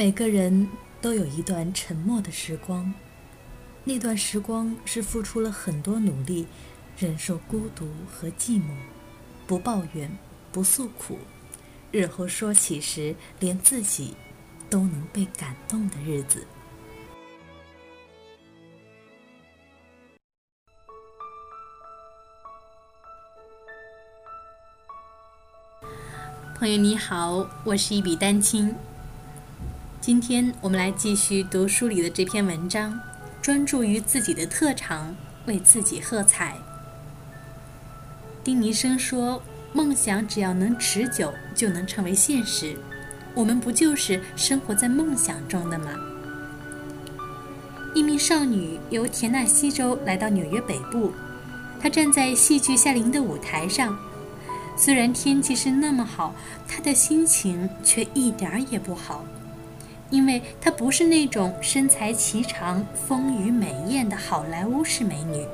每个人都有一段沉默的时光，那段时光是付出了很多努力，忍受孤独和寂寞，不抱怨，不诉苦，日后说起时，连自己都能被感动的日子。朋友你好，我是一笔丹青。今天我们来继续读书里的这篇文章，专注于自己的特长，为自己喝彩。丁尼生说：“梦想只要能持久，就能成为现实。我们不就是生活在梦想中的吗？”一名少女由田纳西州来到纽约北部，她站在戏剧夏令营的舞台上。虽然天气是那么好，她的心情却一点儿也不好，因为她不是那种身材颀长、丰腴美艳的好莱坞式美女。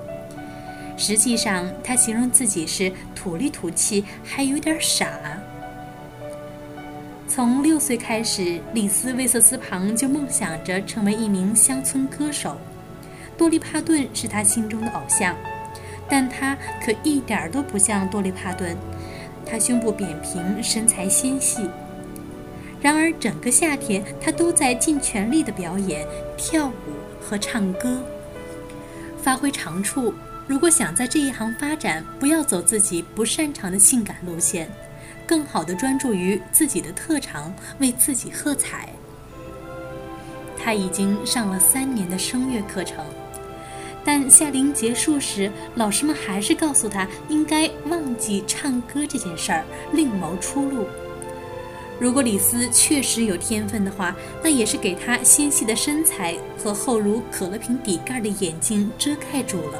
实际上，她形容自己是土里土气，还有点傻。从六岁开始，李斯·威瑟斯庞就梦想着成为一名乡村歌手。多利·帕顿是他心中的偶像，但他可一点儿都不像多利·帕顿。他胸部扁平，身材纤细。然而，整个夏天他都在尽全力的表演、跳舞和唱歌，发挥长处。如果想在这一行发展，不要走自己不擅长的性感路线，更好的专注于自己的特长，为自己喝彩。他已经上了三年的声乐课程。但夏令结束时，老师们还是告诉他应该忘记唱歌这件事儿，另谋出路。如果李斯确实有天分的话，那也是给他纤细的身材和厚如可乐瓶底盖的眼睛遮盖住了。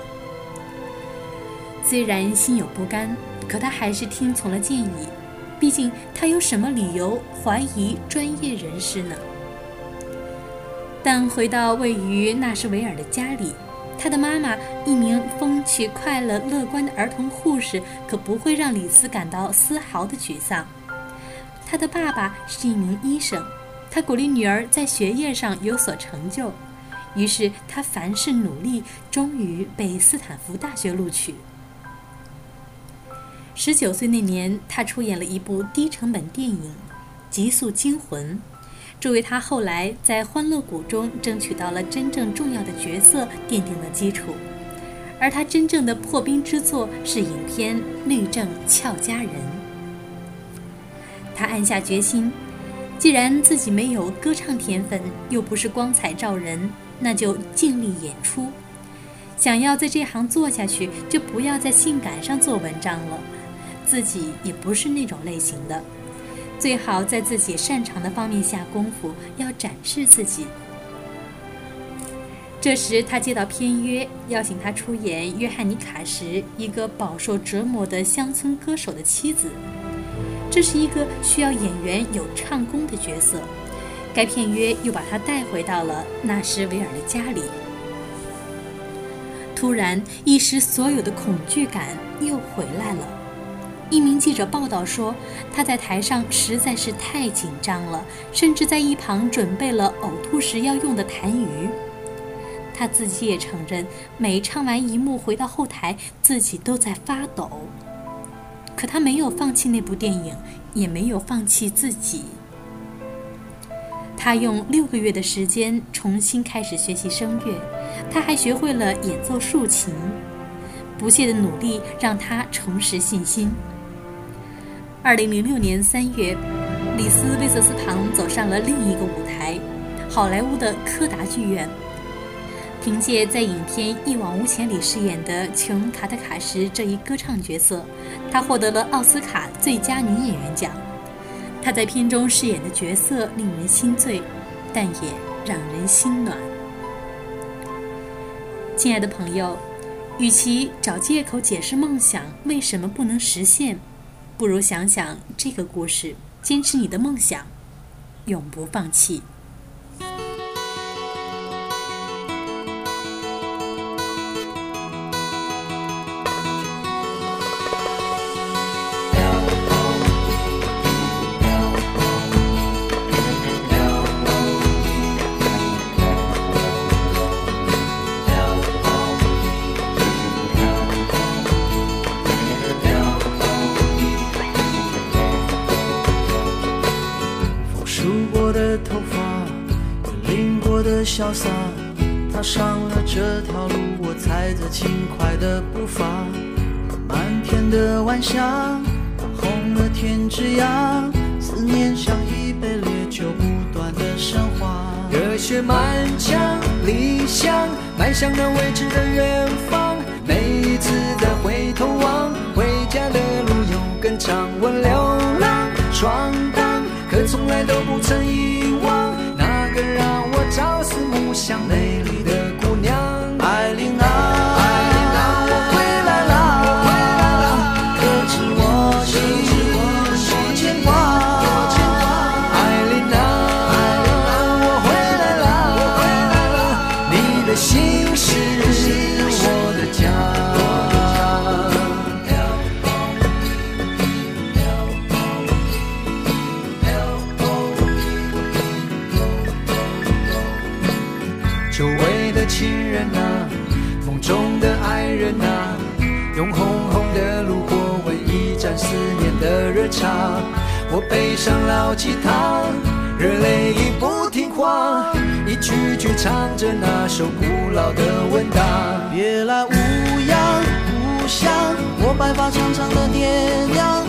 虽然心有不甘，可他还是听从了建议。毕竟他有什么理由怀疑专业人士呢？但回到位于纳什维尔的家里。他的妈妈，一名风趣、快乐、乐观的儿童护士，可不会让李斯感到丝毫的沮丧。他的爸爸是一名医生，他鼓励女儿在学业上有所成就，于是他凡事努力，终于被斯坦福大学录取。十九岁那年，他出演了一部低成本电影《极速惊魂》。这为他后来在《欢乐谷》中争取到了真正重要的角色奠定了基础，而他真正的破冰之作是影片《律政俏佳人》。他暗下决心，既然自己没有歌唱天分，又不是光彩照人，那就尽力演出。想要在这行做下去，就不要在性感上做文章了，自己也不是那种类型的。最好在自己擅长的方面下功夫，要展示自己。这时，他接到片约，邀请他出演约翰尼卡什一个饱受折磨的乡村歌手的妻子。这是一个需要演员有唱功的角色。该片约又把他带回到了纳什维尔的家里。突然，一时所有的恐惧感又回来了。一名记者报道说，他在台上实在是太紧张了，甚至在一旁准备了呕吐时要用的痰盂。他自己也承认，每唱完一幕回到后台，自己都在发抖。可他没有放弃那部电影，也没有放弃自己。他用六个月的时间重新开始学习声乐，他还学会了演奏竖琴。不懈的努力让他重拾信心。二零零六年三月，李斯·威瑟斯唐走上了另一个舞台——好莱坞的柯达剧院。凭借在影片《一往无前》里饰演的琼·卡特卡什这一歌唱角色，她获得了奥斯卡最佳女演员奖。她在片中饰演的角色令人心醉，但也让人心暖。亲爱的朋友，与其找借口解释梦想为什么不能实现，不如想想这个故事，坚持你的梦想，永不放弃。的潇洒，踏上了这条路，我踩着轻快的步伐。满天的晚霞，红了天之涯，思念像一杯烈酒，不断的升华。热血满腔，理想迈向那未知的远方。每一次再回头望，回家的路有更长。我流浪闯荡，可从来都不曾遗忘思念的热茶。我背上老吉他，热泪已不听话，一句句唱着那首古老的问答。别来无恙，故乡，我白发苍苍的爹娘，